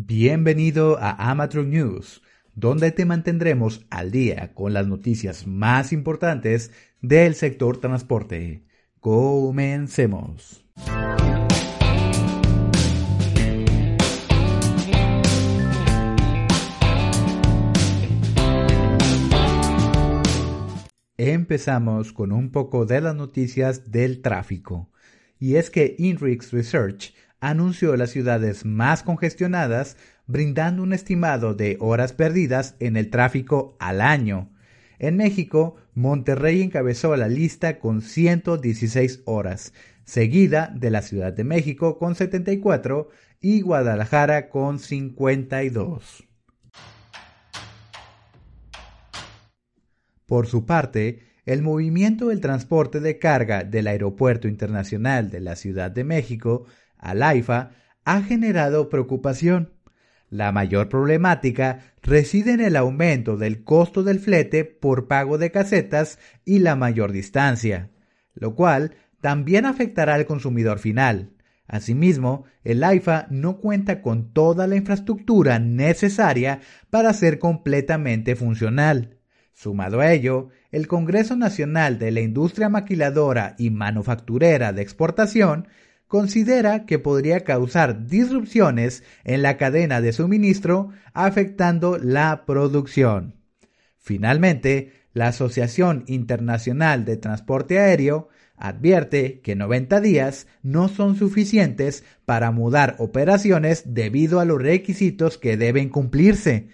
Bienvenido a Amateur News, donde te mantendremos al día con las noticias más importantes del sector transporte. Comencemos. Empezamos con un poco de las noticias del tráfico. Y es que INRIX Research anunció las ciudades más congestionadas, brindando un estimado de horas perdidas en el tráfico al año. En México, Monterrey encabezó la lista con 116 horas, seguida de la Ciudad de México con 74 y Guadalajara con 52. Por su parte, el movimiento del transporte de carga del Aeropuerto Internacional de la Ciudad de México al AIFA ha generado preocupación. La mayor problemática reside en el aumento del costo del flete por pago de casetas y la mayor distancia, lo cual también afectará al consumidor final. Asimismo, el AIFA no cuenta con toda la infraestructura necesaria para ser completamente funcional. Sumado a ello, el Congreso Nacional de la Industria Maquiladora y Manufacturera de Exportación considera que podría causar disrupciones en la cadena de suministro afectando la producción. Finalmente, la Asociación Internacional de Transporte Aéreo advierte que 90 días no son suficientes para mudar operaciones debido a los requisitos que deben cumplirse,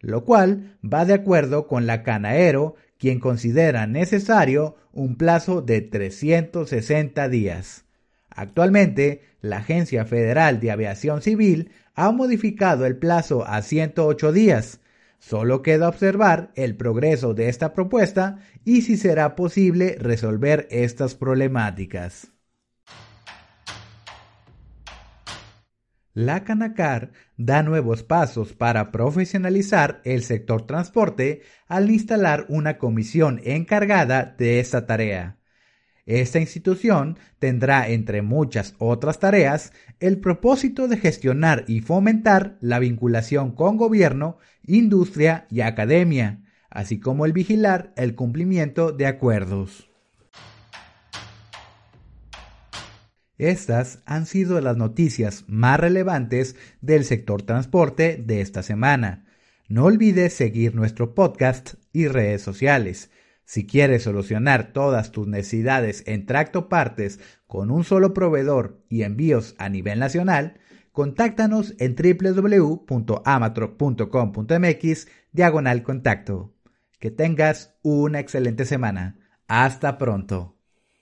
lo cual va de acuerdo con la Canaero, quien considera necesario un plazo de 360 días. Actualmente, la Agencia Federal de Aviación Civil ha modificado el plazo a 108 días. Solo queda observar el progreso de esta propuesta y si será posible resolver estas problemáticas. La Canacar da nuevos pasos para profesionalizar el sector transporte al instalar una comisión encargada de esta tarea. Esta institución tendrá, entre muchas otras tareas, el propósito de gestionar y fomentar la vinculación con gobierno, industria y academia, así como el vigilar el cumplimiento de acuerdos. Estas han sido las noticias más relevantes del sector transporte de esta semana. No olvides seguir nuestro podcast y redes sociales. Si quieres solucionar todas tus necesidades en tracto partes con un solo proveedor y envíos a nivel nacional, contáctanos en www.amatro.com.mx diagonal contacto. Que tengas una excelente semana. Hasta pronto.